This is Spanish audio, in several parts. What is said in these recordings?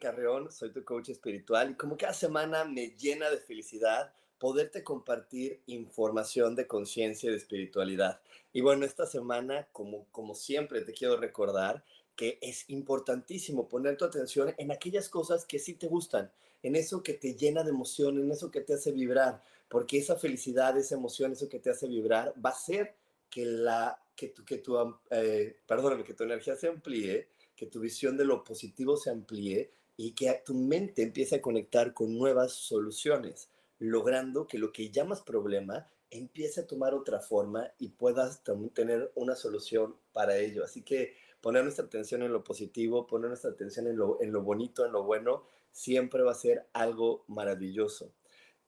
Carreón, soy tu coach espiritual y como cada semana me llena de felicidad poderte compartir información de conciencia y de espiritualidad. Y bueno, esta semana, como, como siempre, te quiero recordar que es importantísimo poner tu atención en aquellas cosas que sí te gustan, en eso que te llena de emoción, en eso que te hace vibrar, porque esa felicidad, esa emoción, eso que te hace vibrar, va a ser que la que tu, que tu, eh, perdóname, que tu energía se amplíe que tu visión de lo positivo se amplíe y que tu mente empiece a conectar con nuevas soluciones, logrando que lo que llamas problema empiece a tomar otra forma y puedas tener una solución para ello. Así que poner nuestra atención en lo positivo, poner nuestra atención en lo, en lo bonito, en lo bueno, siempre va a ser algo maravilloso.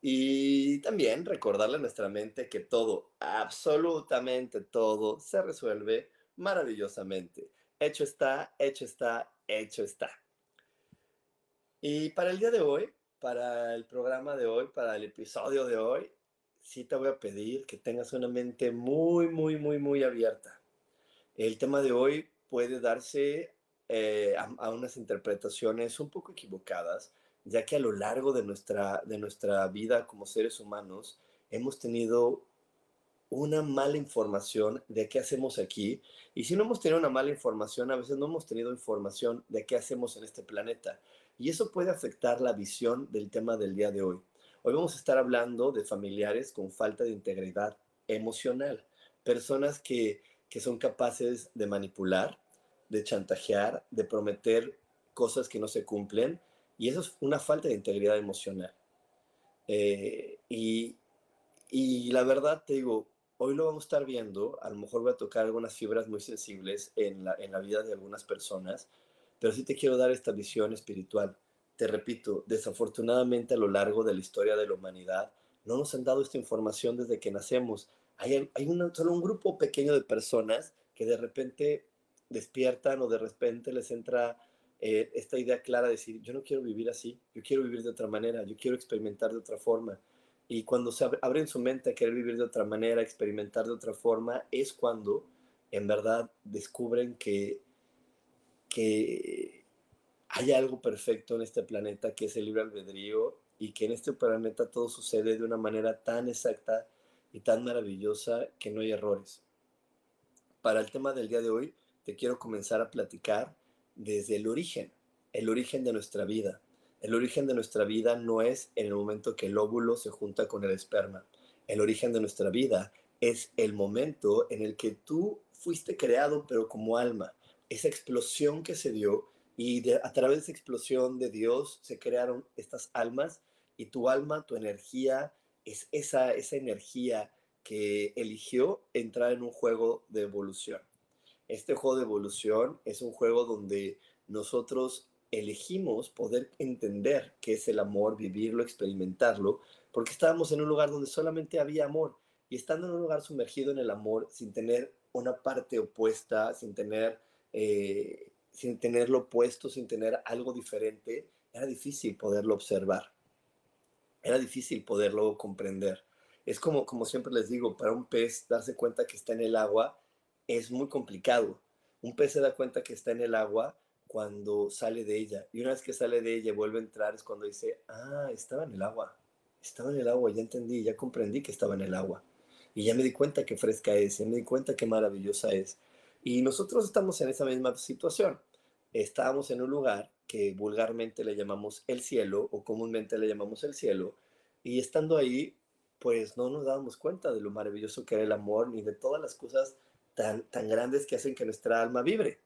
Y también recordarle a nuestra mente que todo, absolutamente todo, se resuelve maravillosamente. Hecho está, hecho está, hecho está. Y para el día de hoy, para el programa de hoy, para el episodio de hoy, sí te voy a pedir que tengas una mente muy, muy, muy, muy abierta. El tema de hoy puede darse eh, a, a, unas interpretaciones un poco equivocadas, ya que a lo largo de nuestra, de nuestra vida como seres humanos hemos tenido una mala información de qué hacemos aquí. Y si no hemos tenido una mala información, a veces no hemos tenido información de qué hacemos en este planeta. Y eso puede afectar la visión del tema del día de hoy. Hoy vamos a estar hablando de familiares con falta de integridad emocional, personas que, que son capaces de manipular, de chantajear, de prometer cosas que no se cumplen. Y eso es una falta de integridad emocional. Eh, y, y la verdad te digo, Hoy lo vamos a estar viendo, a lo mejor voy a tocar algunas fibras muy sensibles en la, en la vida de algunas personas, pero sí te quiero dar esta visión espiritual. Te repito, desafortunadamente a lo largo de la historia de la humanidad no nos han dado esta información desde que nacemos. Hay, hay solo un grupo pequeño de personas que de repente despiertan o de repente les entra eh, esta idea clara de decir, yo no quiero vivir así, yo quiero vivir de otra manera, yo quiero experimentar de otra forma. Y cuando se abren su mente a querer vivir de otra manera, experimentar de otra forma, es cuando en verdad descubren que, que hay algo perfecto en este planeta que es el libre albedrío y que en este planeta todo sucede de una manera tan exacta y tan maravillosa que no hay errores. Para el tema del día de hoy, te quiero comenzar a platicar desde el origen, el origen de nuestra vida. El origen de nuestra vida no es en el momento que el óvulo se junta con el esperma. El origen de nuestra vida es el momento en el que tú fuiste creado, pero como alma. Esa explosión que se dio y a través de esa explosión de Dios se crearon estas almas y tu alma, tu energía, es esa, esa energía que eligió entrar en un juego de evolución. Este juego de evolución es un juego donde nosotros elegimos poder entender qué es el amor, vivirlo, experimentarlo, porque estábamos en un lugar donde solamente había amor. Y estando en un lugar sumergido en el amor, sin tener una parte opuesta, sin tener, eh, sin tenerlo opuesto, sin tener algo diferente, era difícil poderlo observar. Era difícil poderlo comprender. Es como, como siempre les digo, para un pez darse cuenta que está en el agua es muy complicado. Un pez se da cuenta que está en el agua cuando sale de ella. Y una vez que sale de ella y vuelve a entrar es cuando dice, ah, estaba en el agua, estaba en el agua, ya entendí, ya comprendí que estaba en el agua. Y ya me di cuenta que fresca es, ya me di cuenta que maravillosa es. Y nosotros estamos en esa misma situación. Estábamos en un lugar que vulgarmente le llamamos el cielo o comúnmente le llamamos el cielo. Y estando ahí, pues no nos dábamos cuenta de lo maravilloso que era el amor ni de todas las cosas tan, tan grandes que hacen que nuestra alma vibre.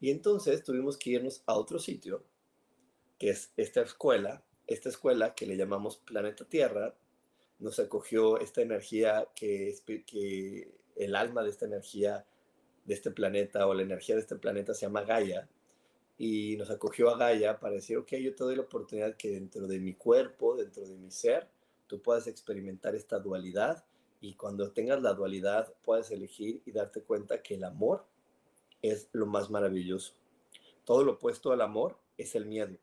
Y entonces tuvimos que irnos a otro sitio, que es esta escuela, esta escuela que le llamamos Planeta Tierra, nos acogió esta energía que, que el alma de esta energía de este planeta o la energía de este planeta se llama Gaia y nos acogió a Gaia para decir, ok, yo te doy la oportunidad que dentro de mi cuerpo, dentro de mi ser, tú puedas experimentar esta dualidad y cuando tengas la dualidad puedas elegir y darte cuenta que el amor es lo más maravilloso. Todo lo opuesto al amor es el miedo.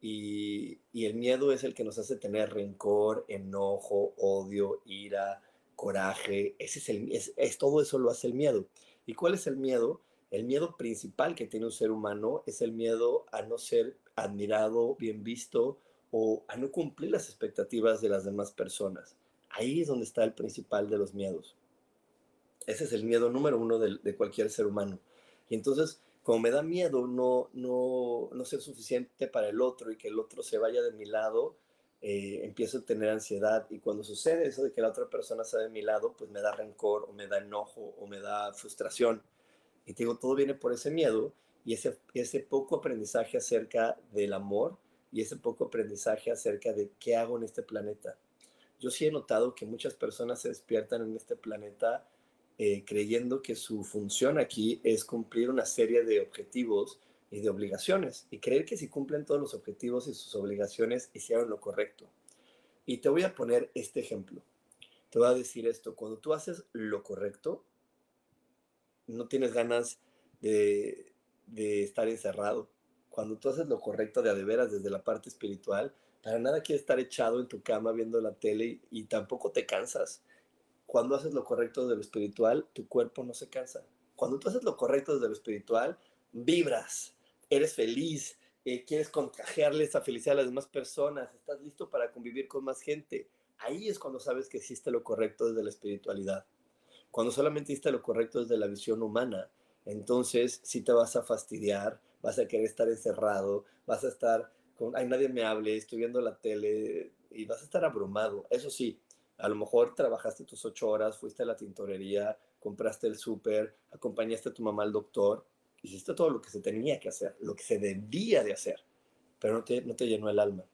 Y, el miedo es el que nos hace tener rencor, enojo, odio, ira, coraje. Ese es, el, es todo eso lo hace el miedo. ¿Y cuál es el miedo? El miedo principal que tiene un ser humano es el miedo a no ser admirado, bien visto o a no cumplir las expectativas de las demás personas. Ahí es donde está el principal de los miedos. Ese es el miedo número uno de, cualquier ser humano. Y entonces, como me da miedo no, no, no ser suficiente para el otro y que el otro se vaya de mi lado, eh, empiezo a tener ansiedad. Y cuando sucede eso de que la otra persona está de mi lado, pues me da rencor o me da enojo o me da frustración. Y te digo, todo viene por ese miedo y ese, ese poco aprendizaje acerca del amor y ese poco aprendizaje acerca de qué hago en este planeta. Yo sí he notado que muchas personas se despiertan en este planeta eh, creyendo que su función aquí es cumplir una serie de objetivos y de obligaciones y creer que si cumplen todos los objetivos y sus obligaciones hicieron lo correcto. Y te voy a poner este ejemplo. Te voy a decir esto, cuando tú haces lo correcto, no tienes ganas de, de estar encerrado cuando tú haces lo correcto de de veras desde la parte espiritual, para nada quieres estar echado en tu cama viendo la tele y, tampoco te cansas. Cuando haces lo correcto desde lo espiritual, tu cuerpo no se cansa. Cuando tú haces lo correcto desde lo espiritual, vibras, eres feliz, eh, quieres contagiarle esa felicidad a las demás personas, estás listo para convivir con más gente. Ahí es cuando sabes que hiciste lo correcto desde la espiritualidad. Cuando solamente hiciste lo correcto desde la visión humana, entonces sí te vas a fastidiar, vas a querer estar encerrado, vas a estar con, ay, nadie me hable, estoy viendo la tele y vas a estar abrumado. Eso sí, a lo mejor trabajaste tus ocho horas, fuiste a la tintorería, compraste el súper, acompañaste a tu mamá al doctor, hiciste todo lo que se tenía que hacer, lo que se debía de hacer, pero no te, no te llenó el alma.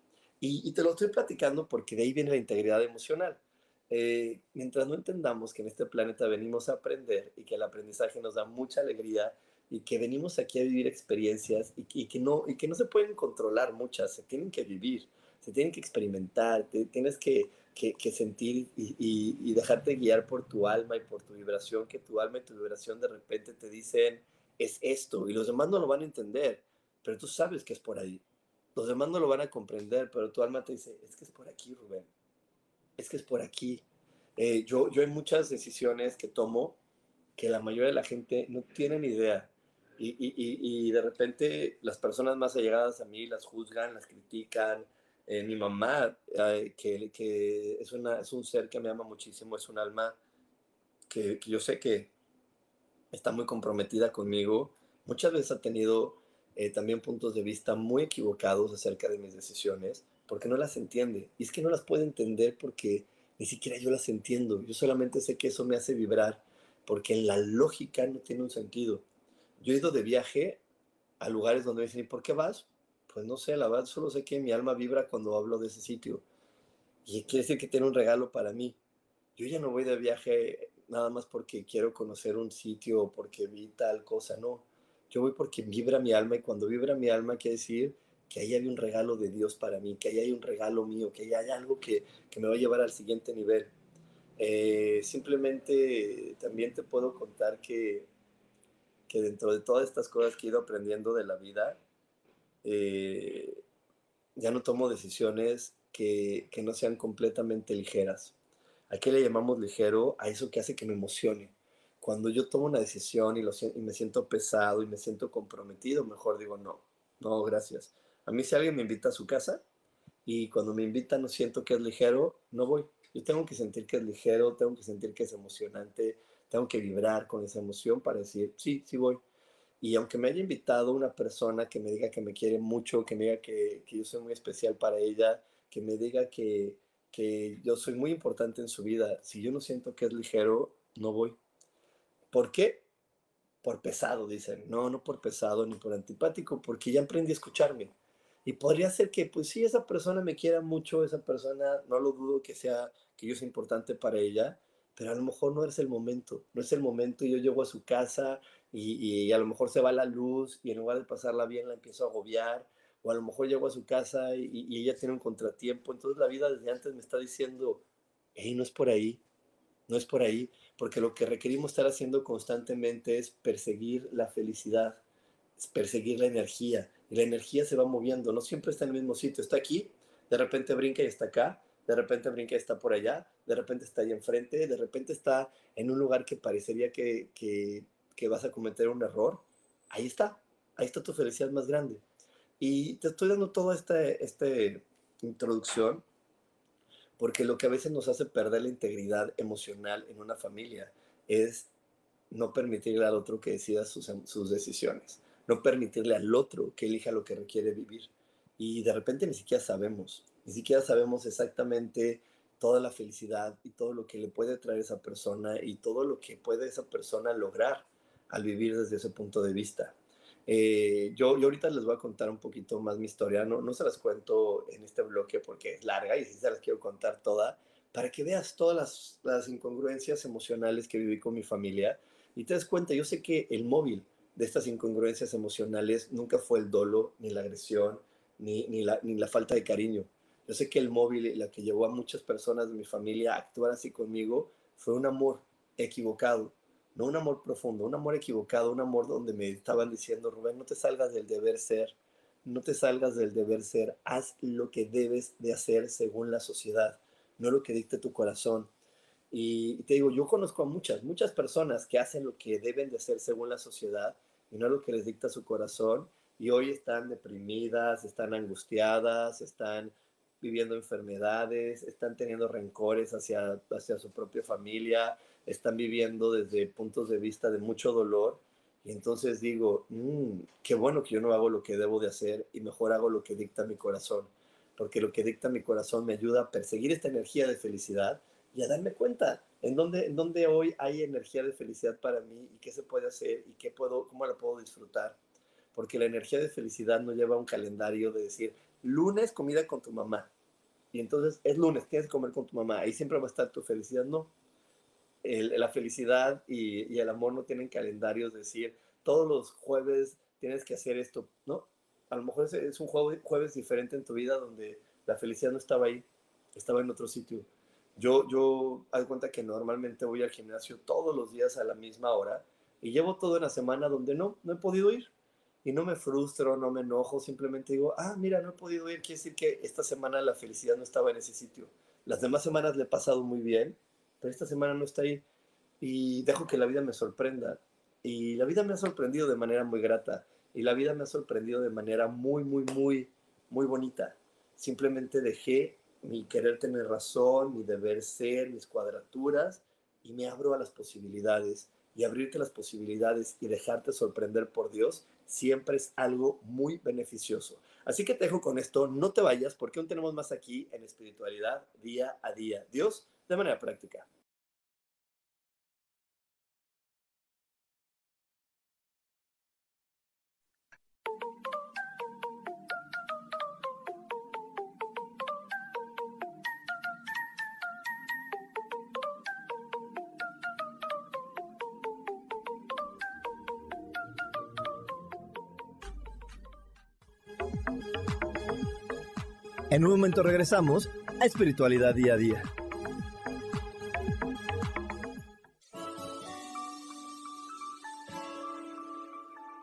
Y, y te lo estoy platicando porque de ahí viene la integridad emocional. Eh, mientras no entendamos que en este planeta venimos a aprender y que el aprendizaje nos da mucha alegría y que venimos aquí a vivir experiencias y, que, no, y que no se pueden controlar muchas, se tienen que vivir, se tienen que experimentar, tienes que, que, sentir y, y, dejarte guiar por tu alma y por tu vibración, que tu alma y tu vibración de repente te dicen, es esto, y los demás no lo van a entender, pero tú sabes que es por ahí. Los demás no lo van a comprender, pero tu alma te dice, es que es por aquí, Rubén es que es por aquí. Eh, yo, yo hay muchas decisiones que tomo que la mayoría de la gente no tiene ni idea. Y, y, y, de repente las personas más allegadas a mí las juzgan, las critican. Eh, mi mamá, eh, que, que es, una, es un ser que me ama muchísimo, es un alma que, que, yo sé que está muy comprometida conmigo, muchas veces ha tenido también puntos de vista muy equivocados acerca de mis decisiones porque no las entiende. Y es que no las puede entender porque ni siquiera yo las entiendo. Yo solamente sé que eso me hace vibrar, porque en la lógica no tiene un sentido. Yo he ido de viaje a lugares donde me dicen, ¿y por qué vas? Pues no sé, la verdad solo sé que mi alma vibra cuando hablo de ese sitio. Y quiere decir que tiene un regalo para mí. Yo ya no voy de viaje nada más porque quiero conocer un sitio o porque vi tal cosa, no. Yo voy porque vibra mi alma y cuando vibra mi alma quiere decir que ahí hay un regalo de Dios para mí, que ahí hay un regalo mío, que ahí hay algo que, que me va a llevar al siguiente nivel. Eh, simplemente también te puedo contar que, que dentro de todas estas cosas que he ido aprendiendo de la vida, eh, ya no tomo decisiones que, que, no sean completamente ligeras. ¿A qué le llamamos ligero? A eso que hace que me emocione. Cuando yo tomo una decisión y, lo, y me siento pesado y me siento comprometido, mejor digo no, no, gracias a mí si alguien me invita a su casa y cuando me invita no siento que es ligero, no voy. Yo tengo que sentir que es ligero, tengo que sentir que es emocionante, tengo que vibrar con esa emoción para decir, sí, sí voy. Y aunque me haya invitado una persona que me diga que me quiere mucho, que me diga que, yo soy muy especial para ella, que me diga que, que yo soy muy importante en su vida. Si yo no siento que es ligero, no voy. ¿Por qué? Por pesado, dicen. No, no por pesado ni por antipático, porque ya aprendí a escucharme. Y podría ser que, pues sí, esa persona me quiera mucho, esa persona, no lo dudo que sea, que yo sea importante para ella, pero a lo mejor no es el momento, no es el momento y yo llego a su casa y, a lo mejor se va la luz y en lugar de pasarla bien la empiezo a agobiar, o a lo mejor llego a su casa y, y ella tiene un contratiempo, entonces la vida desde antes me está diciendo, hey, no es por ahí, no es por ahí, porque lo que requerimos estar haciendo constantemente es perseguir la felicidad, perseguir la energía, y la energía se va moviendo, no siempre está en el mismo sitio, está aquí, de repente brinca y está acá, de repente brinca y está por allá, de repente está ahí enfrente, de repente está en un lugar que parecería que, que, que vas a cometer un error, ahí está, ahí está tu felicidad más grande. Y te estoy dando toda esta, esta introducción porque lo que a veces nos hace perder la integridad emocional en una familia es no permitirle al otro que decida sus, sus decisiones, no permitirle al otro que elija lo que requiere vivir. Y de repente ni siquiera sabemos, ni siquiera sabemos exactamente toda la felicidad y todo lo que le puede traer esa persona y todo lo que puede esa persona lograr al vivir desde ese punto de vista. Eh, yo, yo ahorita les voy a contar un poquito más mi historia, no, no se las cuento en este bloque porque es larga y sí se las quiero contar toda, para que veas todas las, incongruencias emocionales que viví con mi familia y te das cuenta, yo sé que el móvil de estas incongruencias emocionales nunca fue el dolo, ni la agresión, ni, ni, la, ni la falta de cariño. Yo sé que el móvil, la que llevó a muchas personas de mi familia a actuar así conmigo, fue un amor equivocado no un amor profundo, un amor equivocado, un amor donde me estaban diciendo, Rubén, no te salgas del deber ser, no te salgas del deber ser, haz lo que debes de hacer según la sociedad, no lo que dicte tu corazón. Y te digo, yo conozco a muchas, muchas personas que hacen lo que deben de hacer según la sociedad y no lo que les dicta su corazón y hoy están deprimidas, están angustiadas, están viviendo enfermedades, están teniendo rencores hacia, hacia su propia familia, están viviendo desde puntos de vista de mucho dolor. Y entonces digo, mm, qué bueno que yo no hago lo que debo de hacer y mejor hago lo que dicta mi corazón, porque lo que dicta mi corazón me ayuda a perseguir esta energía de felicidad y a darme cuenta en dónde, en dónde hoy hay energía de felicidad para mí y qué se puede hacer y qué puedo, cómo la puedo disfrutar. Porque la energía de felicidad no lleva un calendario de decir, lunes comida con tu mamá. Y entonces es lunes, tienes que comer con tu mamá. Ahí siempre va a estar tu felicidad. No, la felicidad y, el amor no tienen calendarios, decir, todos los jueves tienes que hacer esto, ¿no? A lo mejor es, un jueves, jueves diferente en tu vida donde la felicidad no estaba ahí, estaba en otro sitio. Yo, yo, hago cuenta que normalmente voy al gimnasio todos los días a la misma hora y llevo toda una semana donde no, no he podido ir. Y no me frustro, no me enojo, simplemente digo, ah, mira, no he podido ir, quiere decir que esta semana la felicidad no estaba en ese sitio. Las demás semanas le he pasado muy bien pero esta semana no está ahí y dejo que la vida me sorprenda. Y la vida me ha sorprendido de manera muy grata y la vida me ha sorprendido de manera muy, muy, muy, muy bonita. Simplemente dejé mi querer tener razón, mi deber ser, mis cuadraturas y me abro a las posibilidades. Y abrirte las posibilidades y dejarte sorprender por Dios siempre es algo muy beneficioso. Así que te dejo con esto, no te vayas porque aún tenemos más aquí en espiritualidad día a día. Dios de manera práctica. En un momento regresamos a Espiritualidad Día a Día.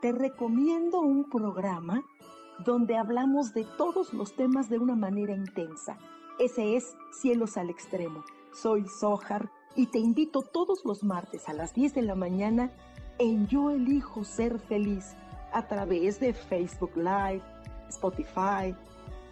te recomiendo un programa donde hablamos de todos los temas de una manera intensa. Ese es Cielos al Extremo. Soy Sohar y te invito todos los martes a las 10 de la mañana en Yo Elijo Ser Feliz a través de Facebook Live, Spotify,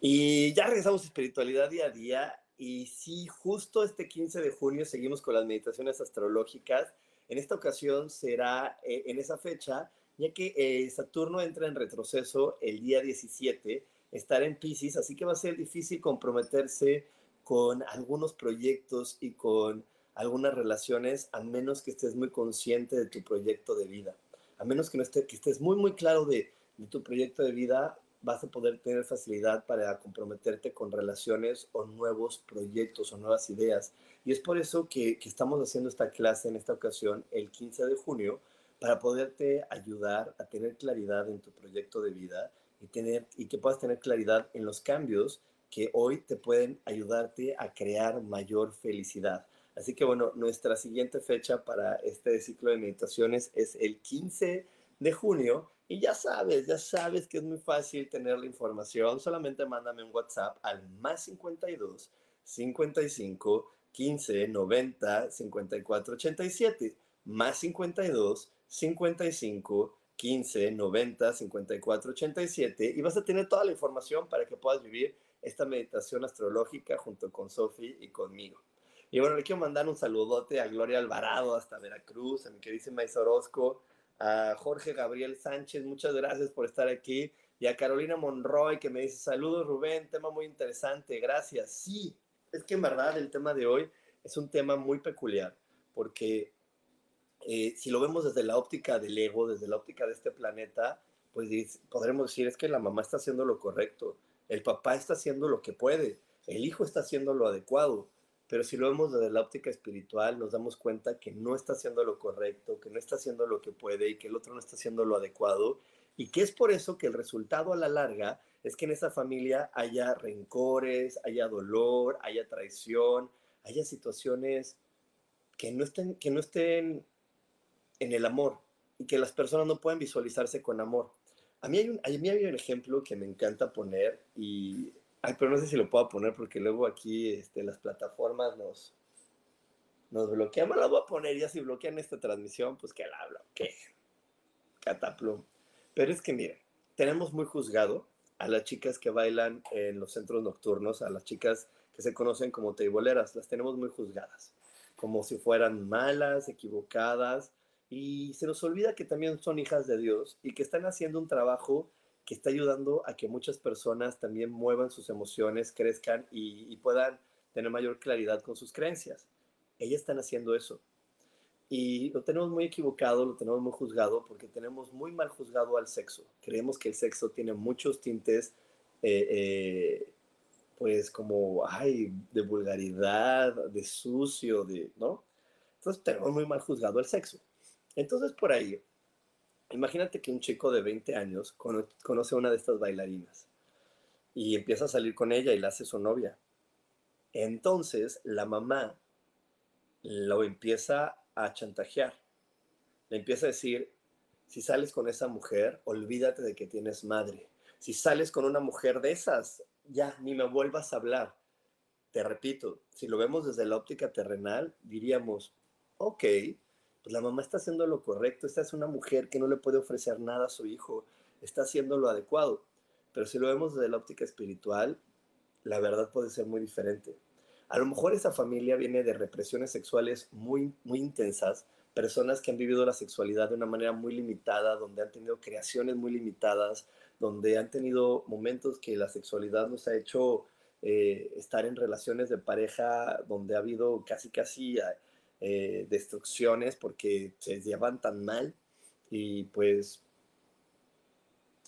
Y ya regresamos a espiritualidad día a día. Y sí, justo este 15 de junio seguimos con las meditaciones astrológicas. En esta ocasión será eh, en esa fecha, ya que eh, Saturno entra en retroceso el día 17, estará en Pisces, así que va a ser difícil comprometerse con algunos proyectos y con algunas relaciones, a menos que estés muy consciente de tu proyecto de vida. A menos que, no esté, que estés muy, muy claro de tu proyecto de vida, vas a poder tener facilidad para comprometerte con relaciones o nuevos proyectos o nuevas ideas. Y es por eso que, estamos haciendo esta clase en esta ocasión el 15 de junio, para poderte ayudar a tener claridad en tu proyecto de vida y, tener, y que puedas tener claridad en los cambios que hoy te pueden ayudarte a crear mayor felicidad. Así que bueno, nuestra siguiente fecha para este ciclo de meditaciones es el 15 de junio y ya sabes, ya sabes que es muy fácil tener la información. Solamente mándame un WhatsApp al más 52 55 15 90 54 87. Más 52 55 15 90 54 87. Y vas a tener toda la información para que puedas vivir esta meditación astrológica junto con Sofi y conmigo. Y bueno, le quiero mandar un saludote a Gloria Alvarado hasta Veracruz, a mi querida Maíz Orozco, a Jorge Gabriel Sánchez, muchas gracias por estar aquí, y a Carolina Monroy que me dice, saludos Rubén, tema muy interesante, gracias. Sí, es que en verdad el tema de hoy es un tema muy peculiar, porque eh, si lo vemos desde la óptica del ego, desde la óptica de este planeta, pues podremos decir, es que la mamá está haciendo lo correcto, el papá está haciendo lo que puede, el hijo está haciendo lo adecuado, pero si lo vemos desde la óptica espiritual, nos damos cuenta que no está haciendo lo correcto, que no está haciendo lo que puede y que el otro no está haciendo lo adecuado, y que es por eso que el resultado a la larga es que en esa familia haya rencores, haya dolor, haya traición, haya situaciones que no estén, que no estén en el amor y que las personas no pueden visualizarse con amor. A mí, hay un, a mí hay un ejemplo que me encanta poner y Ay, pero no sé si lo puedo poner porque luego aquí este, las plataformas nos, nos bloquean. Bueno, lo voy a poner ya si bloquean esta transmisión, pues que la hablo, que cataplum. Pero es que miren, tenemos muy juzgado a las chicas que bailan en los centros nocturnos, a las chicas que se conocen como teiboleras, las tenemos muy juzgadas, como si fueran malas, equivocadas, y se nos olvida que también son hijas de Dios y que están haciendo un trabajo que está ayudando a que muchas personas también muevan sus emociones, crezcan y, puedan tener mayor claridad con sus creencias. Ellas están haciendo eso. Y lo tenemos muy equivocado, lo tenemos muy juzgado, porque tenemos muy mal juzgado al sexo. Creemos que el sexo tiene muchos tintes, eh, eh, pues como, ay, de vulgaridad, de sucio, de, ¿no? Entonces tenemos muy mal juzgado el sexo. Entonces por ahí Imagínate que un chico de 20 años conoce a una de estas bailarinas y empieza a salir con ella y la hace su novia. Entonces la mamá lo empieza a chantajear. Le empieza a decir, si sales con esa mujer, olvídate de que tienes madre. Si sales con una mujer de esas, ya, ni me vuelvas a hablar. Te repito, si lo vemos desde la óptica terrenal, diríamos, ok, pues la mamá está haciendo lo correcto, esta es una mujer que no le puede ofrecer nada a su hijo, está haciendo lo adecuado. Pero si lo vemos desde la óptica espiritual, la verdad puede ser muy diferente. A lo mejor esa familia viene de represiones sexuales muy, muy intensas, personas que han vivido la sexualidad de una manera muy limitada, donde han tenido creaciones muy limitadas, donde han tenido momentos que la sexualidad nos ha hecho eh, estar en relaciones de pareja donde ha habido casi, casi eh, destrucciones porque se llevan tan mal y pues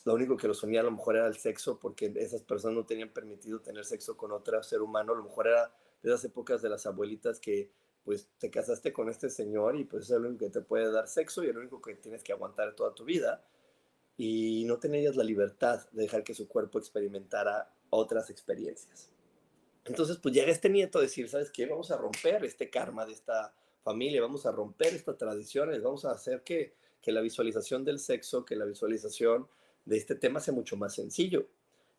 lo único que los unía a lo mejor era el sexo porque esas personas no tenían permitido tener sexo con otro ser humano, a lo mejor era de esas épocas de las abuelitas que pues te casaste con este señor y pues es el único que te puede dar sexo y el único que tienes que aguantar toda tu vida y no tenías la libertad de dejar que su cuerpo experimentara otras experiencias. Entonces, pues llega este nieto a decir, ¿sabes qué? Vamos a romper este karma de esta familia, vamos a romper estas tradiciones, vamos a hacer que, que la visualización del sexo, que la visualización de este tema sea mucho más sencillo.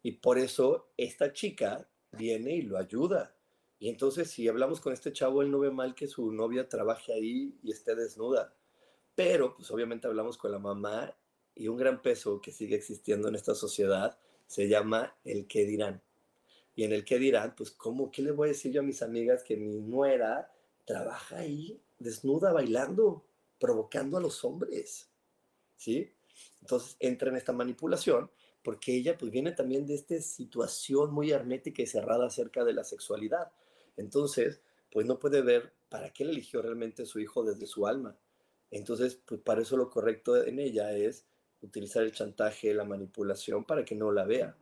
Y por eso esta chica viene y lo ayuda. Y entonces si hablamos con este chavo, él no ve mal que su novia trabaje ahí y esté desnuda. Pero pues obviamente hablamos con la mamá y un gran peso que sigue existiendo en esta sociedad se llama el qué dirán. Y en el qué dirán, pues cómo, ¿qué le voy a decir yo a mis amigas que mi nuera trabaja ahí desnuda bailando, provocando a los hombres? ¿Sí? Entonces entra en esta manipulación porque ella pues viene también de esta situación muy hermética y cerrada acerca de la sexualidad. Entonces, pues no puede ver para qué le eligió realmente su hijo desde su alma. Entonces, pues para eso lo correcto en ella es utilizar el chantaje, la manipulación para que no la vea.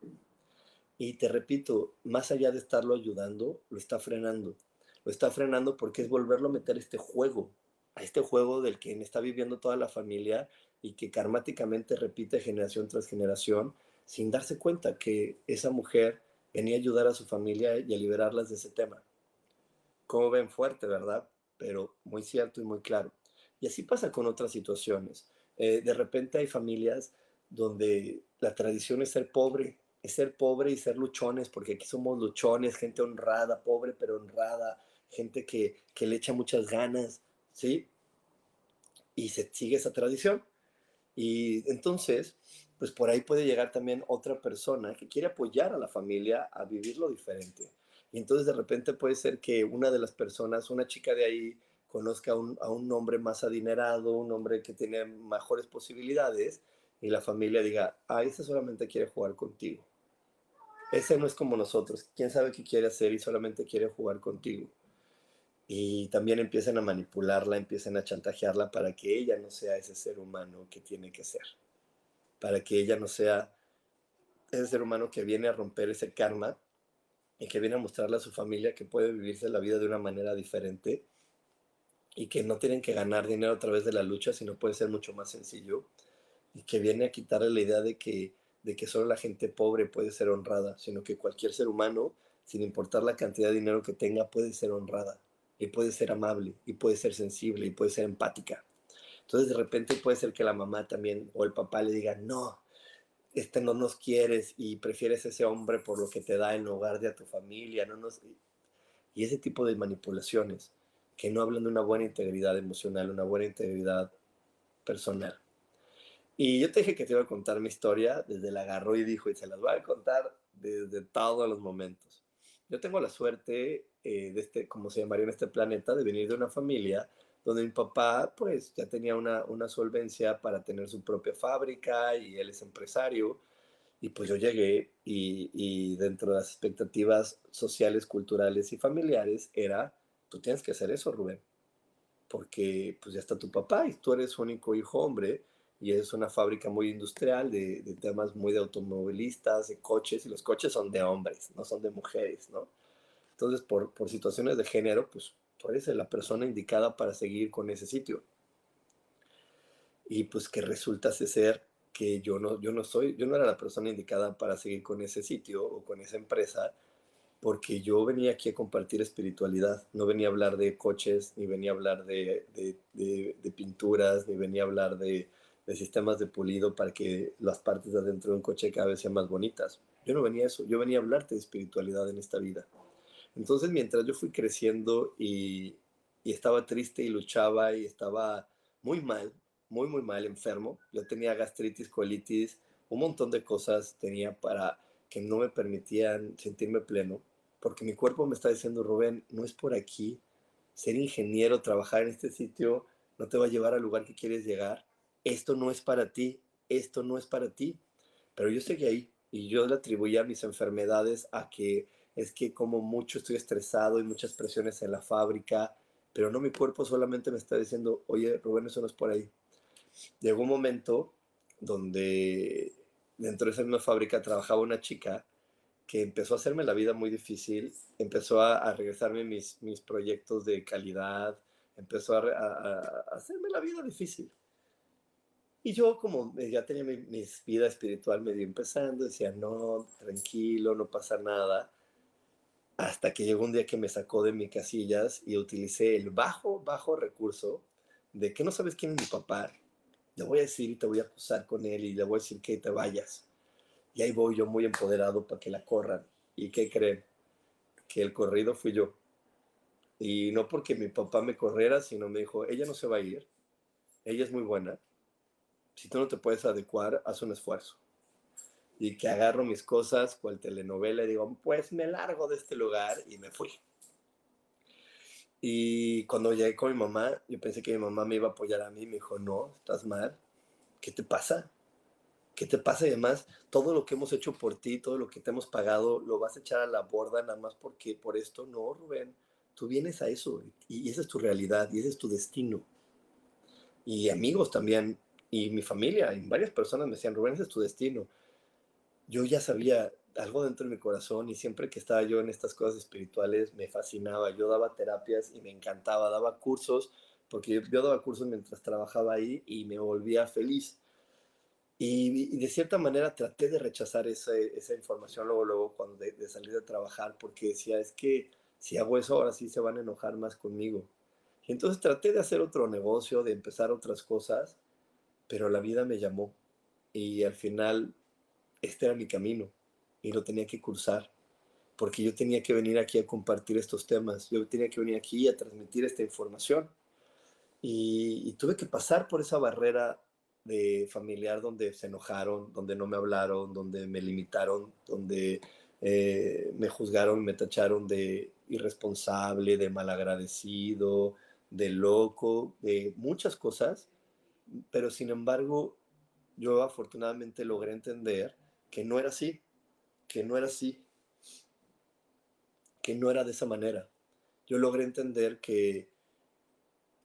Y te repito, más allá de estarlo ayudando, lo está frenando. Lo está frenando porque es volverlo a meter este juego, a este juego del que está viviendo toda la familia y que karmáticamente repite generación tras generación sin darse cuenta que esa mujer venía a ayudar a su familia y a liberarlas de ese tema como ven fuerte, ¿verdad? Pero muy cierto y muy claro. Y así pasa con otras situaciones. Eh, de repente hay familias donde la tradición es ser pobre, es ser pobre y ser luchones, porque aquí somos luchones, gente honrada, pobre pero honrada, gente que, que le echa muchas ganas, ¿sí? Y se sigue esa tradición. Y entonces, pues por ahí puede llegar también otra persona que quiere apoyar a la familia a vivirlo diferente. Y entonces de repente puede ser que una de las personas, una chica de ahí, conozca a un, hombre más adinerado, un hombre que tiene mejores posibilidades, y la familia diga, ah, ese solamente quiere jugar contigo. Ese no es como nosotros. ¿Quién sabe qué quiere hacer y solamente quiere jugar contigo? Y también empiezan a manipularla, empiezan a chantajearla para que ella no sea ese ser humano que tiene que ser. Para que ella no sea ese ser humano que viene a romper ese karma y que viene a mostrarle a su familia que puede vivirse la vida de una manera diferente y que no tienen que ganar dinero a través de la lucha, sino puede ser mucho más sencillo y que viene a quitarle la idea de que, de que solo la gente pobre puede ser honrada, sino que cualquier ser humano, sin importar la cantidad de dinero que tenga, puede ser honrada y puede ser amable y puede ser sensible y puede ser empática. Entonces de repente puede ser que la mamá también o el papá le diga, no, este no nos quieres y prefieres ese hombre por lo que te da en lugar de a tu familia, no nos... Y ese tipo de manipulaciones que no hablan de una buena integridad emocional, una buena integridad personal. Y yo te dije que te iba a contar mi historia, desde la agarró y dijo, y se las voy a contar desde todos los momentos. Yo tengo la suerte eh, de este, como se llamaría en este planeta, de venir de una familia donde mi papá pues ya tenía una, una solvencia para tener su propia fábrica y él es empresario. Y pues yo llegué y, y, dentro de las expectativas sociales, culturales y familiares era, tú tienes que hacer eso, Rubén, porque pues ya está tu papá y tú eres único hijo hombre y es una fábrica muy industrial de, temas muy de automovilistas, de coches, y los coches son de hombres, no son de mujeres, ¿no? Entonces, por, por situaciones de género, pues tú eres la persona indicada para seguir con ese sitio. Y pues que resulta ser que yo no, yo no soy, yo no era la persona indicada para seguir con ese sitio o con esa empresa, porque yo venía aquí a compartir espiritualidad, no venía a hablar de coches, ni venía a hablar de, pinturas, ni venía a hablar de, de, sistemas de pulido para que las partes de adentro de un coche cada vez sean más bonitas. Yo no venía a eso, yo venía a hablarte de espiritualidad en esta vida. Entonces, mientras yo fui creciendo y, estaba triste y luchaba y estaba muy mal, muy, muy mal, enfermo. Yo tenía gastritis, colitis, un montón de cosas tenía para que no me permitían sentirme pleno, porque mi cuerpo me está diciendo, Rubén, no es por aquí. Ser ingeniero, trabajar en este sitio, no te va a llevar al lugar que quieres llegar. Esto no es para ti, esto no es para ti. Pero yo seguí ahí y yo le atribuía mis enfermedades a que es que como mucho estoy estresado y muchas presiones en la fábrica, pero no mi cuerpo solamente me está diciendo, oye, Rubén, eso no es por ahí. Llegó un momento donde dentro de esa misma fábrica trabajaba una chica que empezó a hacerme la vida muy difícil, empezó a, regresarme mis, proyectos de calidad, empezó a, hacerme la vida difícil. Y yo como ya tenía mi, mi, vida espiritual medio empezando, decía, no, tranquilo, no pasa nada hasta que llegó un día que me sacó de mis casillas y utilicé el bajo, bajo recurso de que no sabes quién es mi papá. Le voy a decir y te voy a acusar con él y le voy a decir que te vayas. Y ahí voy yo muy empoderado para que la corran. ¿Y qué creen? Que el corrido fui yo. Y no porque mi papá me corriera, sino me dijo, ella no se va a ir. Ella es muy buena. Si tú no te puedes adecuar, haz un esfuerzo y que agarro mis cosas, cual telenovela, y digo, pues me largo de este lugar y me fui. Y cuando llegué con mi mamá, yo pensé que mi mamá me iba a apoyar a mí, me dijo, no, estás mal, ¿qué te pasa? ¿Qué te pasa? Y además, todo lo que hemos hecho por ti, todo lo que te hemos pagado, lo vas a echar a la borda nada más porque por esto, no, Rubén, tú vienes a eso y, y esa es tu realidad y ese es tu destino. Y amigos también, y mi familia, y varias personas me decían, Rubén, ese es tu destino yo ya sabía algo dentro de mi corazón y siempre que estaba yo en estas cosas espirituales me fascinaba. Yo daba terapias y me encantaba, daba cursos, porque yo, daba cursos mientras trabajaba ahí y me volvía feliz. Y, de cierta manera traté de rechazar esa, esa información luego, luego cuando de, de, salir de trabajar, porque decía, es que si hago eso ahora sí se van a enojar más conmigo. Y entonces traté de hacer otro negocio, de empezar otras cosas, pero la vida me llamó. Y al final este era mi camino y lo tenía que cursar, porque yo tenía que venir aquí a compartir estos temas, yo tenía que venir aquí a transmitir esta información. Y, tuve que pasar por esa barrera de familiar donde se enojaron, donde no me hablaron, donde me limitaron, donde eh, me juzgaron, me tacharon de irresponsable, de malagradecido, de loco, de muchas cosas, pero sin embargo yo afortunadamente logré entender que no era así, que no era así, que no era de esa manera. Yo logré entender que,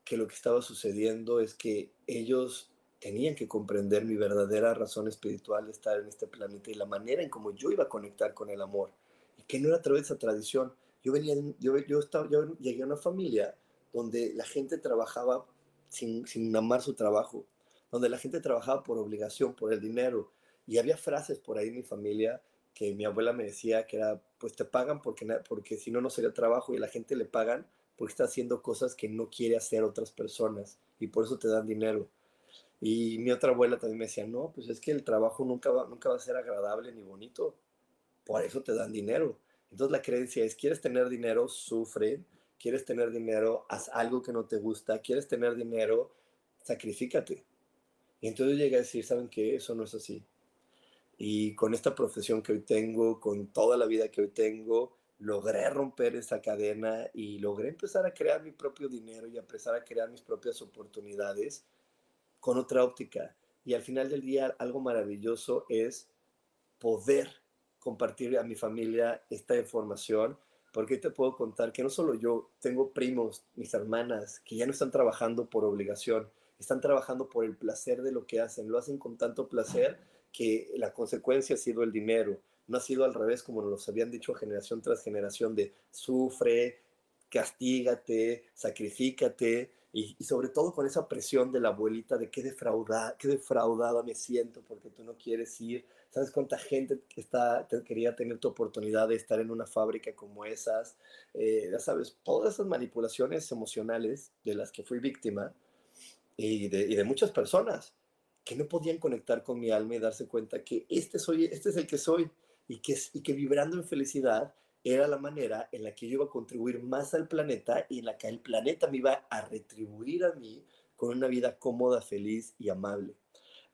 que lo que estaba sucediendo es que ellos tenían que comprender mi verdadera razón espiritual de estar en este planeta y la manera en cómo yo iba a conectar con el amor. Y que no era a través de esa tradición. Yo, venía, yo, yo, estaba, yo llegué a una familia donde la gente trabajaba sin, sin amar su trabajo, donde la gente trabajaba por obligación, por el dinero, y había frases por ahí en mi familia que mi abuela me decía que era, pues te pagan porque, porque si no, no sería trabajo y la gente le pagan porque está haciendo cosas que no quiere hacer otras personas y por eso te dan dinero. Y mi otra abuela también me decía, no, pues es que el trabajo nunca va, nunca va a ser agradable ni bonito, por eso te dan dinero. Entonces la creencia es, quieres tener dinero, sufre, quieres tener dinero, haz algo que no te gusta, quieres tener dinero, sacrifícate. Y entonces llegué a decir, ¿saben qué? Eso no es así. Y con esta profesión que hoy tengo, con toda la vida que hoy tengo, logré romper esa cadena y logré empezar a crear mi propio dinero y empezar a crear mis propias oportunidades con otra óptica. Y al final del día, algo maravilloso es poder compartir a mi familia esta información, porque te puedo contar que no solo yo, tengo primos, mis hermanas, que ya no están trabajando por obligación, están trabajando por el placer de lo que hacen, lo hacen con tanto placer que la consecuencia ha sido el dinero, no ha sido al revés como nos habían dicho generación tras generación de sufre, castígate, sacrifícate y, sobre todo con esa presión de la abuelita de qué defraudada, qué defraudada me siento porque tú no quieres ir. ¿Sabes cuánta gente está, quería tener tu oportunidad de estar en una fábrica como esas? Eh, ya sabes, todas esas manipulaciones emocionales de las que fui víctima y de, y de muchas personas que no podían conectar con mi alma y darse cuenta que este, soy, este es el que soy y que, y que vibrando en felicidad era la manera en la que yo iba a contribuir más al planeta y en la que el planeta me iba a retribuir a mí con una vida cómoda, feliz y amable.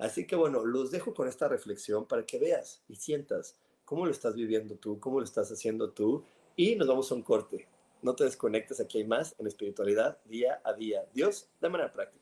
Así que bueno, los dejo con esta reflexión para que veas y sientas cómo lo estás viviendo tú, cómo lo estás haciendo tú y nos vamos a un corte. No te desconectes, aquí hay más en espiritualidad día a día. Dios, de manera práctica.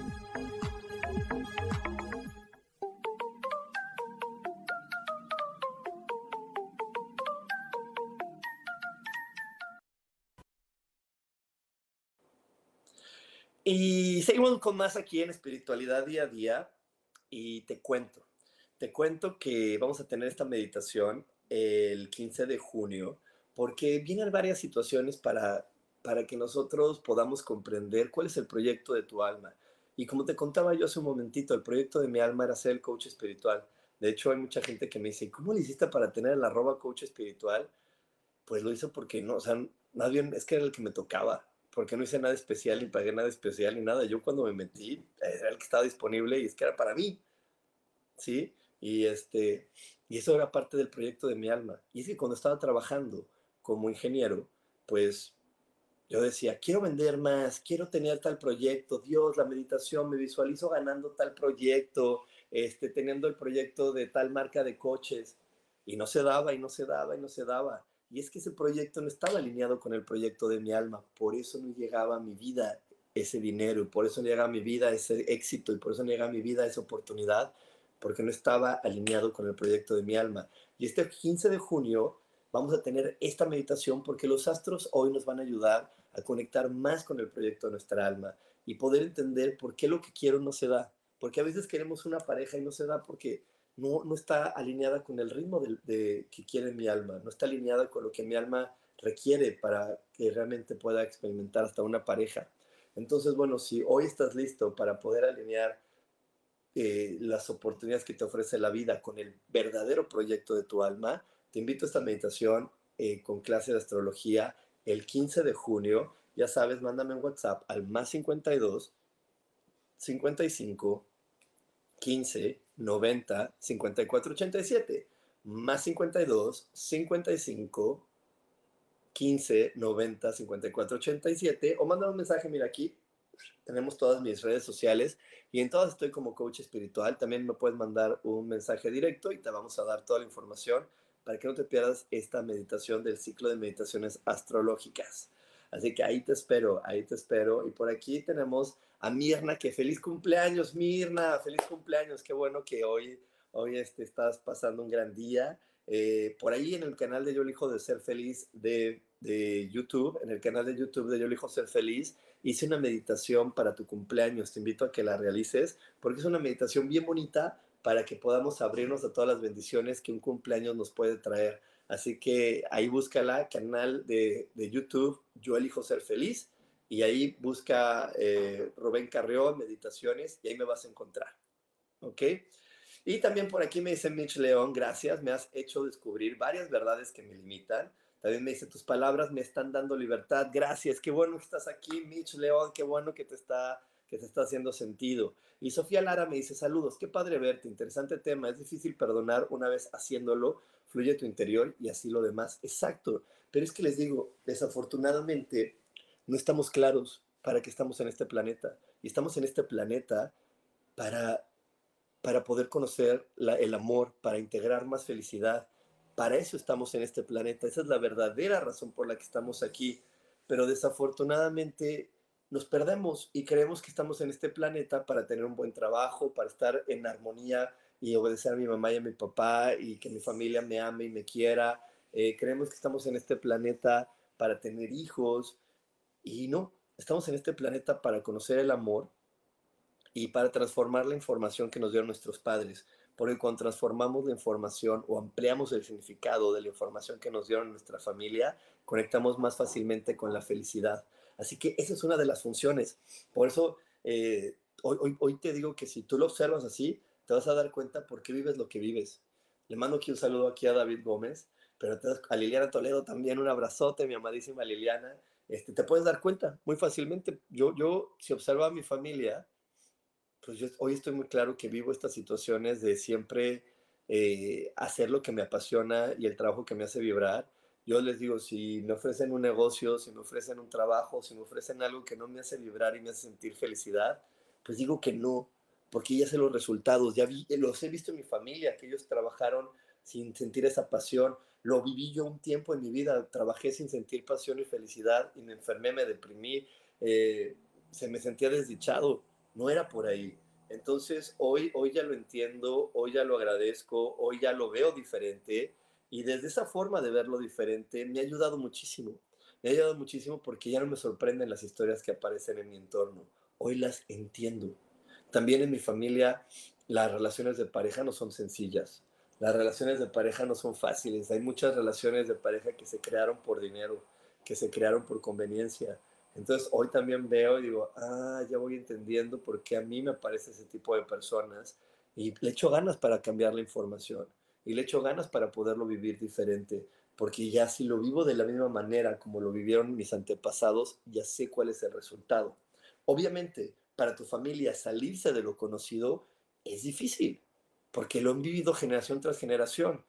Seguimos con más aquí en espiritualidad día a día y te cuento, te cuento que vamos a tener esta meditación el 15 de junio porque vienen varias situaciones para, para que nosotros podamos comprender cuál es el proyecto de tu alma. Y como te contaba yo hace un momentito, el proyecto de mi alma era ser el coach espiritual. De hecho, hay mucha gente que me dice, ¿cómo le hiciste para tener el arroba coach espiritual? Pues lo hice porque no, o sea, más bien es que era el que me tocaba porque no hice nada especial ni pagué nada especial ni nada. Yo cuando me metí era el que estaba disponible y es que era para mí, ¿sí? Y, este, y eso era parte del proyecto de mi alma. Y es que cuando estaba trabajando como ingeniero, pues yo decía, quiero vender más, quiero tener tal proyecto, Dios, la meditación, me visualizo ganando tal proyecto, este, teniendo el proyecto de tal marca de coches. Y no se daba, y no se daba, y no se daba. Y es que ese proyecto no estaba alineado con el proyecto de mi alma, por eso no llegaba a mi vida ese dinero, por eso no llegaba a mi vida ese éxito, y por eso no llegaba a mi vida esa oportunidad, porque no estaba alineado con el proyecto de mi alma. Y este 15 de junio vamos a tener esta meditación porque los astros hoy nos van a ayudar a conectar más con el proyecto de nuestra alma y poder entender por qué lo que quiero no se da. Porque a veces queremos una pareja y no se da porque no, está alineada con el ritmo de, que quiere mi alma, no está alineada con lo que mi alma requiere para que realmente pueda experimentar hasta una pareja. Entonces, bueno, si hoy estás listo para poder alinear eh, las oportunidades que te ofrece la vida con el verdadero proyecto de tu alma, te invito a esta meditación eh, con clase de astrología el 15 de junio. Ya sabes, mándame un WhatsApp al más 52 55 15 90 54 87 más 52 55 15 90 54 87 o manda un mensaje, mira aquí tenemos todas mis redes sociales y en todas estoy como coach espiritual. También me puedes mandar un mensaje directo y te vamos a dar toda la información para que no te pierdas esta meditación del ciclo de meditaciones astrológicas. Así que ahí te espero, ahí te espero. Y por aquí tenemos a Mirna, que feliz cumpleaños, Mirna, feliz cumpleaños. Qué bueno que hoy, hoy este, estás pasando un gran día. Eh, por ahí en el canal de Yo elijo de ser feliz de, de YouTube, en el canal de YouTube de Yo elijo ser feliz, hice una meditación para tu cumpleaños. Te invito a que la realices porque es una meditación bien bonita para que podamos abrirnos a todas las bendiciones que un cumpleaños nos puede traer. Así que ahí búscala, canal de, de YouTube, Yo elijo ser feliz, y ahí busca eh, Rubén Carrión, meditaciones, y ahí me vas a encontrar. ¿Ok? Y también por aquí me dice Mitch León, gracias, me has hecho descubrir varias verdades que me limitan. También me dice, tus palabras me están dando libertad, gracias, qué bueno que estás aquí, Mitch León, qué bueno que te está que te está haciendo sentido. Y Sofía Lara me dice, saludos, qué padre verte, interesante tema, es difícil perdonar una vez haciéndolo, fluye tu interior y así lo demás. Exacto, pero es que les digo, desafortunadamente no estamos claros para qué estamos en este planeta. Y estamos en este planeta para, para poder conocer el amor, para integrar más felicidad. Para eso estamos en este planeta. Esa es la verdadera razón por la que estamos aquí. Pero desafortunadamente nos perdemos y creemos que estamos en este planeta para tener un buen trabajo, para estar en armonía y obedecer a mi mamá y a mi papá y que mi familia me ame y me quiera. Eh, creemos que estamos en este planeta para tener hijos y no, estamos en este planeta para conocer el amor y para transformar la información que nos dieron nuestros padres. Porque cuando transformamos la información o ampliamos el significado de la información que nos dieron nuestra familia, conectamos más fácilmente con la felicidad. Así que esa es una de las funciones. Por eso eh, hoy, te digo que si tú lo observas así, te vas a dar cuenta por qué vives lo que vives. Le mando aquí un saludo aquí a David Gómez, pero a Liliana Toledo también un abrazote, mi amadísima Liliana. Este, te puedes dar cuenta muy fácilmente. Yo, yo si observo a mi familia, pues yo hoy estoy muy claro que vivo estas situaciones de siempre eh, hacer lo que me apasiona y el trabajo que me hace vibrar yo les digo, si me ofrecen un negocio, si me ofrecen un trabajo, si me ofrecen algo que no me hace vibrar y me hace sentir felicidad, pues digo que no, porque ya sé los resultados, ya vi, los he visto en mi familia, que ellos trabajaron sin sentir esa pasión, lo viví yo un tiempo en mi vida, trabajé sin sentir pasión y felicidad y me enfermé, me deprimí, eh, se me sentía desdichado, no era por ahí. Entonces hoy, hoy ya lo entiendo, hoy ya lo agradezco, hoy ya lo veo diferente y desde esa forma de verlo diferente me ha ayudado muchísimo. Me ha ayudado muchísimo porque ya no me sorprenden las historias que aparecen en mi entorno. Hoy las entiendo. También en mi familia las relaciones de pareja no son sencillas. Las relaciones de pareja no son fáciles. Hay muchas relaciones de pareja que se crearon por dinero, que se crearon por conveniencia. Entonces hoy también veo y digo, ah, ya voy entendiendo por qué a mí me aparece ese tipo de personas y le echo ganas para cambiar la información y le echo ganas para poderlo vivir diferente, porque ya si lo vivo de la misma manera como lo vivieron mis antepasados, ya sé cuál es el resultado. Obviamente, para tu familia salirse de lo conocido es difícil, porque lo han vivido generación tras generación.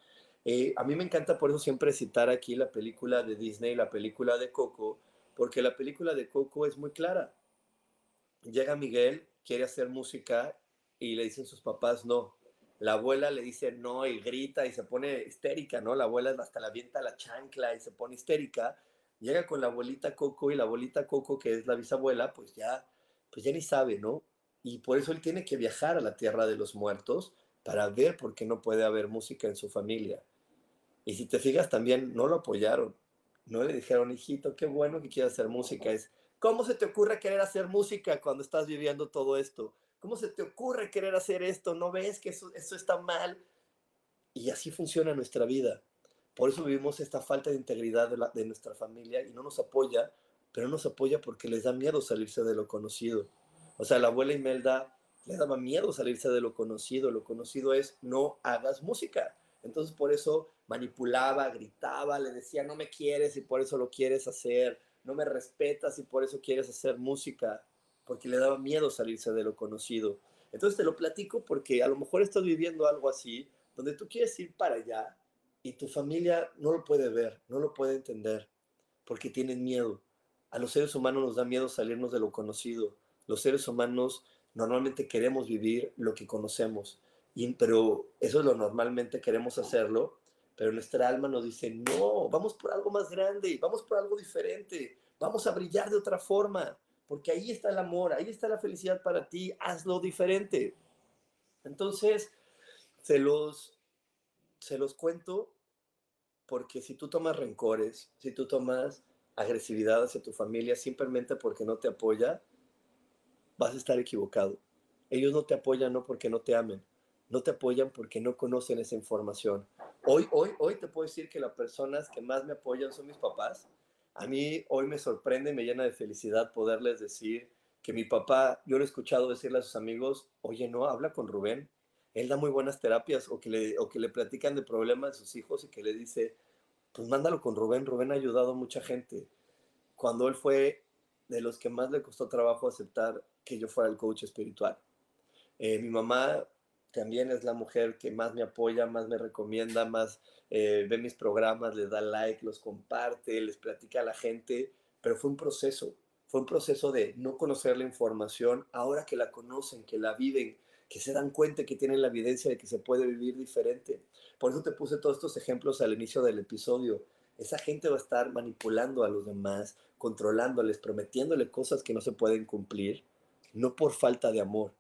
Eh, a mí me encanta por eso siempre citar aquí la película de Disney, la película de Coco, porque la película de Coco es muy clara. Llega Miguel, quiere hacer música y le dicen sus papás, no, la abuela le dice no y grita y se pone histérica, ¿no? La abuela hasta la avienta la chancla y se pone histérica. Llega con la abuelita Coco y la abuelita Coco, que es la bisabuela, pues ya, pues ya ni sabe, ¿no? Y por eso él tiene que viajar a la tierra de los muertos para ver por qué no puede haber música en su familia. Y si te fijas, también no lo apoyaron. No le dijeron, hijito, qué bueno que quieras hacer música. Es, ¿cómo se te ocurre querer hacer música cuando estás viviendo todo esto? ¿Cómo se te ocurre querer hacer esto? ¿No ves que eso, está mal? Y así funciona nuestra vida. Por eso vivimos esta falta de integridad de, nuestra familia y no nos apoya, pero no nos apoya porque les da miedo salirse de lo conocido. O sea, la abuela Imelda le daba miedo salirse de lo conocido. Lo conocido es no hagas música. Entonces por eso manipulaba, gritaba, le decía no me quieres y por eso lo quieres hacer, no me respetas y por eso quieres hacer música porque le daba miedo salirse de lo conocido. Entonces te lo platico porque a lo mejor estás viviendo algo así, donde tú quieres ir para allá y tu familia no lo puede ver, no lo puede entender, porque tienen miedo. A los seres humanos nos da miedo salirnos de lo conocido. Los seres humanos normalmente queremos vivir lo que conocemos, y, pero eso es lo normalmente queremos hacerlo, pero nuestra alma nos dice, no, vamos por algo más grande, vamos por algo diferente, vamos a brillar de otra forma, porque ahí está el amor, ahí está la felicidad para ti, hazlo diferente. Entonces, se los, se los cuento porque si tú tomas rencores, si tú tomas agresividad hacia tu familia simplemente porque no te apoya, vas a estar equivocado. Ellos no te apoyan no porque no te amen, no te apoyan porque no conocen esa información. Hoy, hoy, hoy te puedo decir que las personas que más me apoyan son mis papás. A mí hoy me sorprende, me llena de felicidad poderles decir que mi papá, yo lo he escuchado decirle a sus amigos, oye, no, habla con Rubén, él da muy buenas terapias o que le, o que le platican de problemas de sus hijos y que le dice, pues mándalo con Rubén, Rubén ha ayudado a mucha gente. Cuando él fue de los que más le costó trabajo aceptar que yo fuera el coach espiritual. Eh, mi mamá también es la mujer que más me apoya, más me recomienda, más eh, ve mis programas, les da like, los comparte, les platica a la gente, pero fue un proceso, fue un proceso de no conocer la información, ahora que la conocen, que la viven, que se dan cuenta que tienen la evidencia de que se puede vivir diferente. Por eso te puse todos estos ejemplos al inicio del episodio. Esa gente va a estar manipulando a los demás, controlándoles, prometiéndole cosas que no se pueden cumplir, no por falta de amor,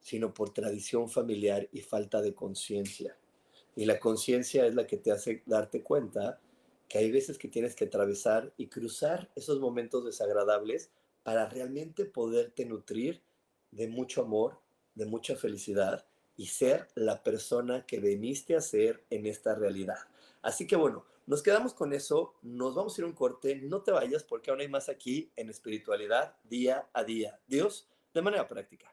sino por tradición familiar y falta de conciencia. Y la conciencia es la que te hace darte cuenta que hay veces que tienes que atravesar y cruzar esos momentos desagradables para realmente poderte nutrir de mucho amor de mucha felicidad y ser la persona que veniste a ser en esta realidad. Así que bueno, nos quedamos con eso, nos vamos a ir a un corte, no te vayas porque aún hay más aquí en espiritualidad día a día. Dios, de manera práctica.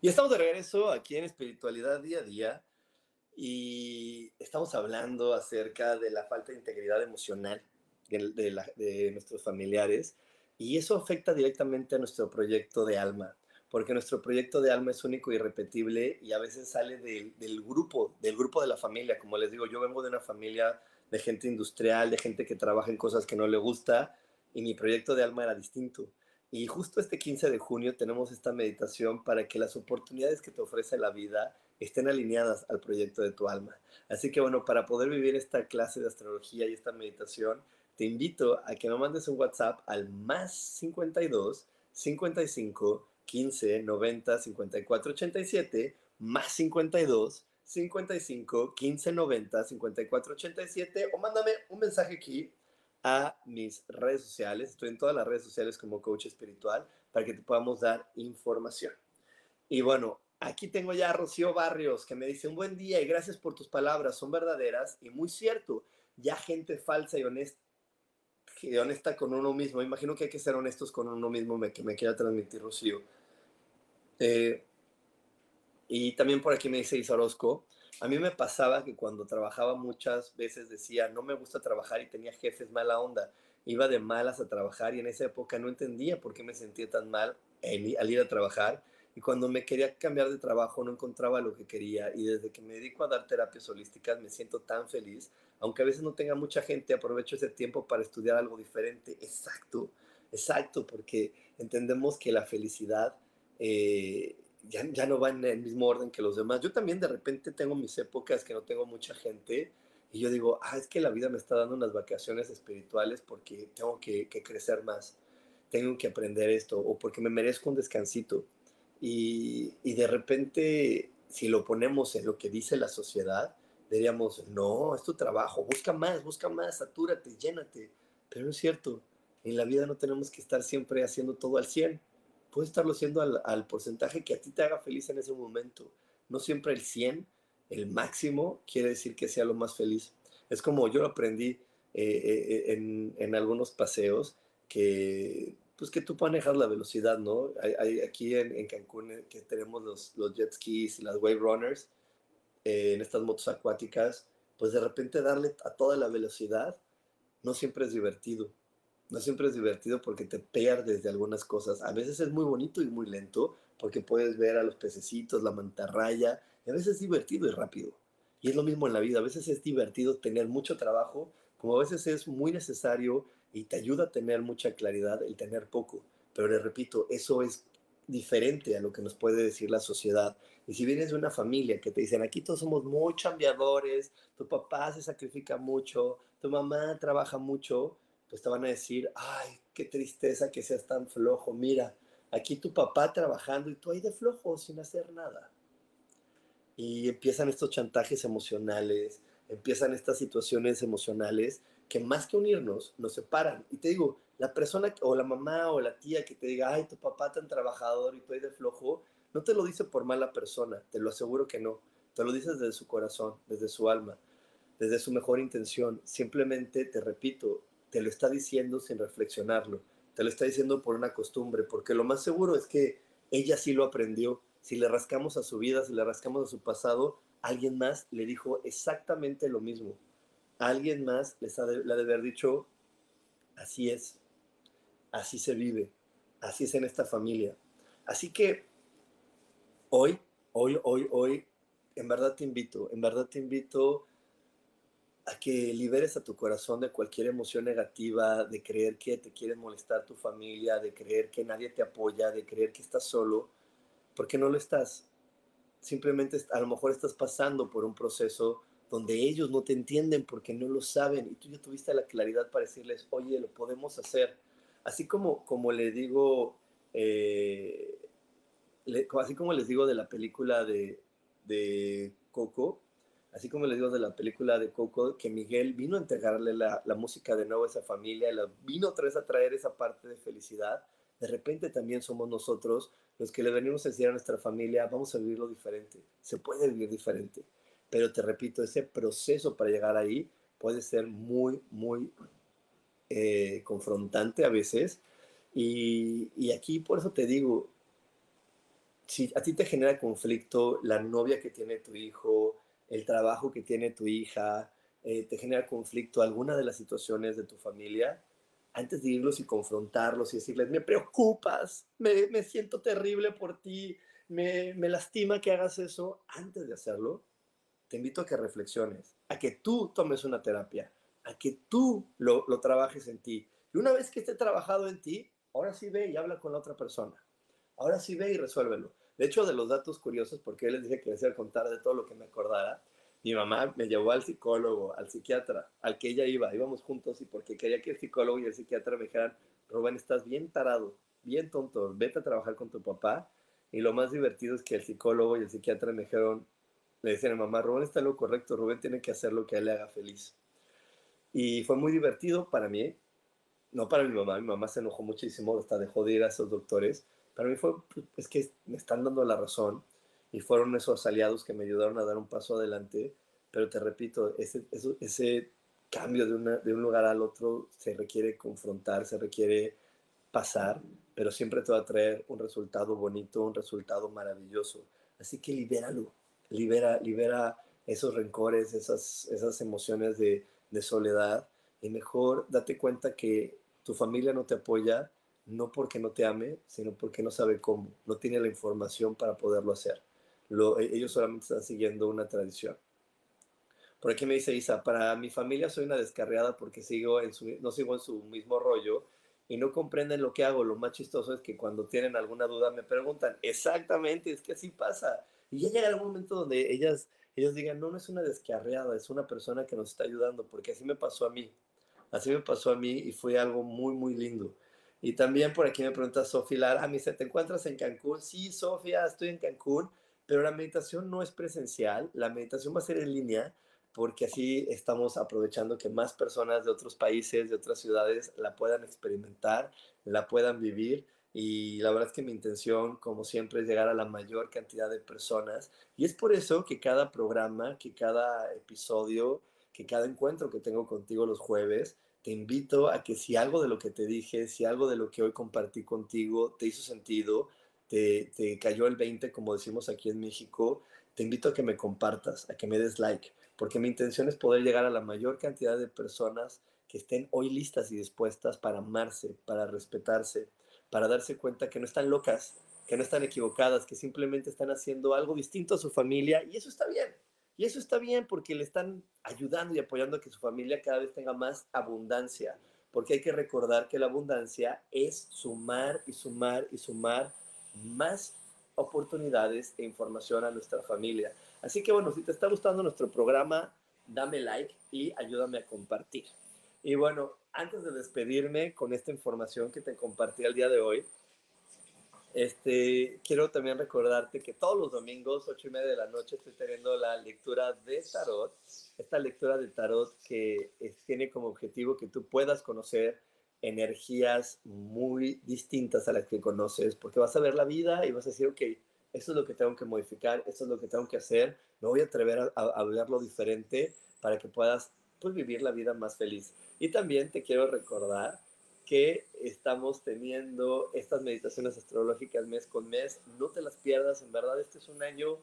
Y estamos de regreso aquí en Espiritualidad Día a Día y estamos hablando acerca de la falta de integridad emocional de, nuestros familiares y eso afecta directamente a nuestro proyecto de alma, porque nuestro proyecto de alma es único y irrepetible y a veces sale del grupo, del grupo de la familia. Como les digo, yo vengo de una familia de gente industrial, de gente que trabaja en cosas que no le gusta y mi proyecto de alma era distinto. Y justo este 15 de junio tenemos esta meditación para que las oportunidades que te ofrece la vida estén alineadas al proyecto de tu alma. Así que bueno, para poder vivir esta clase de astrología y esta meditación, te invito a que me mandes un WhatsApp al más 52 55 15 90 54 87 más 52 55 15 90 54 87 o mándame un mensaje aquí a mis redes sociales. Estoy en todas las redes sociales como coach espiritual para que te podamos dar información. Y bueno, aquí tengo ya a Rocío Barrios que me dice un buen día y gracias por tus palabras, son verdaderas y muy cierto. Ya gente falsa y honesta, y honesta con uno mismo. Imagino que hay que ser honestos con uno mismo, me, que me quiera transmitir Rocío. Eh, Y también por aquí me dice Isa Orozco, a mí me pasaba que cuando trabajaba muchas veces decía, no me gusta trabajar y tenía jefes mala onda. Iba de malas a trabajar y en esa época no entendía por qué me sentía tan mal al ir a trabajar. Y cuando me quería cambiar de trabajo no encontraba lo que quería. Y desde que me dedico a dar terapias holísticas me siento tan feliz. Aunque a veces no tenga mucha gente, aprovecho ese tiempo para estudiar algo diferente. Exacto, exacto, porque entendemos que la felicidad... Eh, ya, ya, no va en el mismo orden que los demás. Yo también de repente tengo mis épocas que no tengo mucha gente y yo digo, ah, es que la vida me está dando unas vacaciones espirituales porque tengo que, que crecer más, tengo que aprender esto o porque me merezco un descansito. Y, y, de repente, si lo ponemos en lo que dice la sociedad, diríamos, no, es tu trabajo, busca más, busca más, satúrate, llénate. Pero no es cierto, en la vida no tenemos que estar siempre haciendo todo al 100 puedes estarlo haciendo al, porcentaje que a ti te haga feliz en ese momento. No siempre el 100, el máximo, quiere decir que sea lo más feliz. Es como yo lo aprendí eh, eh, en, en, algunos paseos, que pues que tú manejas la velocidad, ¿no? Hay, aquí en, en, Cancún eh, que tenemos los, los jet skis y las wave runners en estas motos acuáticas, pues de repente darle a toda la velocidad no siempre es divertido no siempre es divertido porque te pierdes de algunas cosas. A veces es muy bonito y muy lento porque puedes ver a los pececitos, la mantarraya, y a veces es divertido y rápido. Y es lo mismo en la vida, a veces es divertido tener mucho trabajo, como a veces es muy necesario y te ayuda a tener mucha claridad el tener poco. Pero les repito, eso es diferente a lo que nos puede decir la sociedad. Y si vienes de una familia que te dicen, aquí todos somos muy chambeadores, tu papá se sacrifica mucho, tu mamá trabaja mucho, pues te van a decir, ay, qué tristeza que seas tan flojo, mira, aquí tu papá trabajando y tú ahí de flojo sin hacer nada. Y empiezan estos chantajes emocionales, empiezan estas situaciones emocionales que más que unirnos, nos separan. Y te digo, la persona o la mamá o la tía que te diga, ay, tu papá tan trabajador y tú ahí de flojo, no te lo dice por mala persona, te lo aseguro que no. Te lo dices desde su corazón, desde su alma, desde su mejor intención. Simplemente, te repito, te lo está diciendo sin reflexionarlo, te lo está diciendo por una costumbre, porque lo más seguro es que ella sí lo aprendió. Si le rascamos a su vida, si le rascamos a su pasado, alguien más le dijo exactamente lo mismo. Alguien más les ha le ha de haber dicho, así es, así se vive, así es en esta familia. Así que hoy, hoy, hoy, hoy, en verdad te invito, en verdad te invito a que liberes a tu corazón de cualquier emoción negativa, de creer que te quiere molestar tu familia, de creer que nadie te apoya, de creer que estás solo, porque no lo estás. Simplemente a lo mejor estás pasando por un proceso donde ellos no te entienden porque no lo saben y tú ya tuviste la claridad para decirles, oye, lo podemos hacer. Así como, como le digo, eh, así como les digo de la película de, de Coco, así como les digo de la película de Coco, que Miguel vino a entregarle la, música de nuevo a esa familia, la, vino otra vez a traer esa parte de felicidad, de repente también somos nosotros los que le venimos a decir a nuestra familia, vamos a vivirlo diferente, se puede vivir diferente, pero te repito, ese proceso para llegar ahí puede ser muy, muy eh, confrontante a veces, y, y aquí por eso te digo, si a ti te genera conflicto la novia que tiene tu hijo, el trabajo que tiene tu hija, eh, te genera conflicto, alguna de las situaciones de tu familia, antes de irlos y confrontarlos y decirles, me preocupas, me, me siento terrible por ti, me, me, lastima que hagas eso, antes de hacerlo, te invito a que reflexiones, a que tú tomes una terapia, a que tú lo, lo trabajes en ti. Y una vez que esté trabajado en ti, ahora sí ve y habla con la otra persona. Ahora sí ve y resuélvelo. De hecho, de los datos curiosos, porque yo les dije que les iba a contar de todo lo que me acordara, mi mamá me llevó al psicólogo, al psiquiatra, al que ella iba, íbamos juntos y porque quería que el psicólogo y el psiquiatra me dijeran, Rubén, estás bien tarado, bien tonto, vete a trabajar con tu papá. Y lo más divertido es que el psicólogo y el psiquiatra me dijeron, le decían a mamá, Rubén está lo correcto, Rubén tiene que hacer lo que a él le haga feliz. Y fue muy divertido para mí, no para mi mamá, mi mamá se enojó muchísimo, hasta dejó de ir a esos doctores, para mí fue, es que me están dando la razón y fueron esos aliados que me ayudaron a dar un paso adelante, pero te repito, ese, ese cambio de, de un lugar al otro se requiere confrontar, se requiere pasar, pero siempre te va a traer un resultado bonito, un resultado maravilloso. Así que libéralo, libera, libera esos rencores, esas, esas emociones de, de soledad y mejor date cuenta que tu familia no te apoya no porque no te ame, sino porque no sabe cómo, no tiene la información para poderlo hacer. E, ellos solamente están siguiendo una tradición. Por aquí me dice Isa, para mi familia soy una descarriada porque sigo en su, no sigo en su mismo rollo y no comprenden lo que hago. Lo más chistoso es que cuando tienen alguna duda me preguntan, exactamente, es que así pasa. Y ya llega algún momento donde ellas, ellas digan, no, no es una descarriada, es una persona que nos está ayudando, porque así me pasó a mí. Así me pasó a mí y fue algo muy, muy lindo. Y también por aquí me pregunta Sofía Lara, mí se te encuentras en Cancún. Sí, Sofía, estoy en Cancún, pero la meditación no es presencial, la meditación va a ser en línea porque así estamos aprovechando que más personas de otros países, de otras ciudades, la puedan experimentar, la puedan vivir. Y la verdad es que mi intención, como siempre, es llegar a la mayor cantidad de personas. Y es por eso que cada programa, que cada episodio, que cada encuentro que tengo contigo los jueves, te invito a que si algo de lo que te dije, si algo de lo que hoy compartí contigo te hizo sentido, te, cayó el 20, como decimos aquí en México, te invito a que me compartas, a que me des like porque mi intención es poder llegar a la mayor cantidad de personas que estén hoy listas y dispuestas para amarse, para respetarse, para darse cuenta que no están locas, que no están equivocadas, que simplemente están haciendo algo distinto a su familia y eso está bien. Y eso está bien porque le están ayudando y apoyando a que su familia cada vez tenga más abundancia, porque hay que recordar que la abundancia es sumar y sumar y sumar más oportunidades e información a nuestra familia. Así que bueno, si te está gustando nuestro programa, dame like y ayúdame a compartir. Y bueno, antes de despedirme con esta información que te compartí el día de hoy, este, quiero también recordarte que todos los domingos, ocho y media de la noche, estoy teniendo la lectura de tarot. Esta lectura de tarot que tiene como objetivo que tú puedas conocer energías muy distintas a las que conoces, porque vas a ver la vida y vas a decir, ok, esto es lo que tengo que modificar, esto es lo que tengo que hacer, me voy a atrever a, a, verlo diferente para que puedas pues, vivir la vida más feliz. Y también te quiero recordar que estamos teniendo estas meditaciones astrológicas mes con mes, no te las pierdas, en verdad este es un año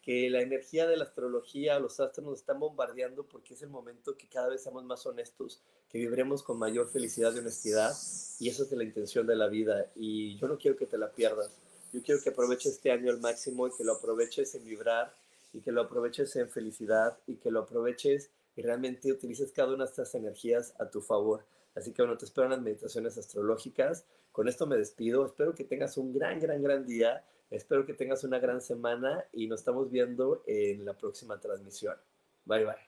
que la energía de la astrología, los astros nos están bombardeando porque es el momento que cada vez seamos más honestos, que viviremos con mayor felicidad y honestidad y eso es la intención de la vida y yo no quiero que te la pierdas. Yo quiero que aproveches este año al máximo y que lo aproveches en vibrar y que lo aproveches en felicidad y que lo aproveches y realmente utilices cada una de estas energías a tu favor. Así que bueno, te espero en las meditaciones astrológicas. Con esto me despido. Espero que tengas un gran, gran, gran día. Espero que tengas una gran semana y nos estamos viendo en la próxima transmisión. Bye, bye.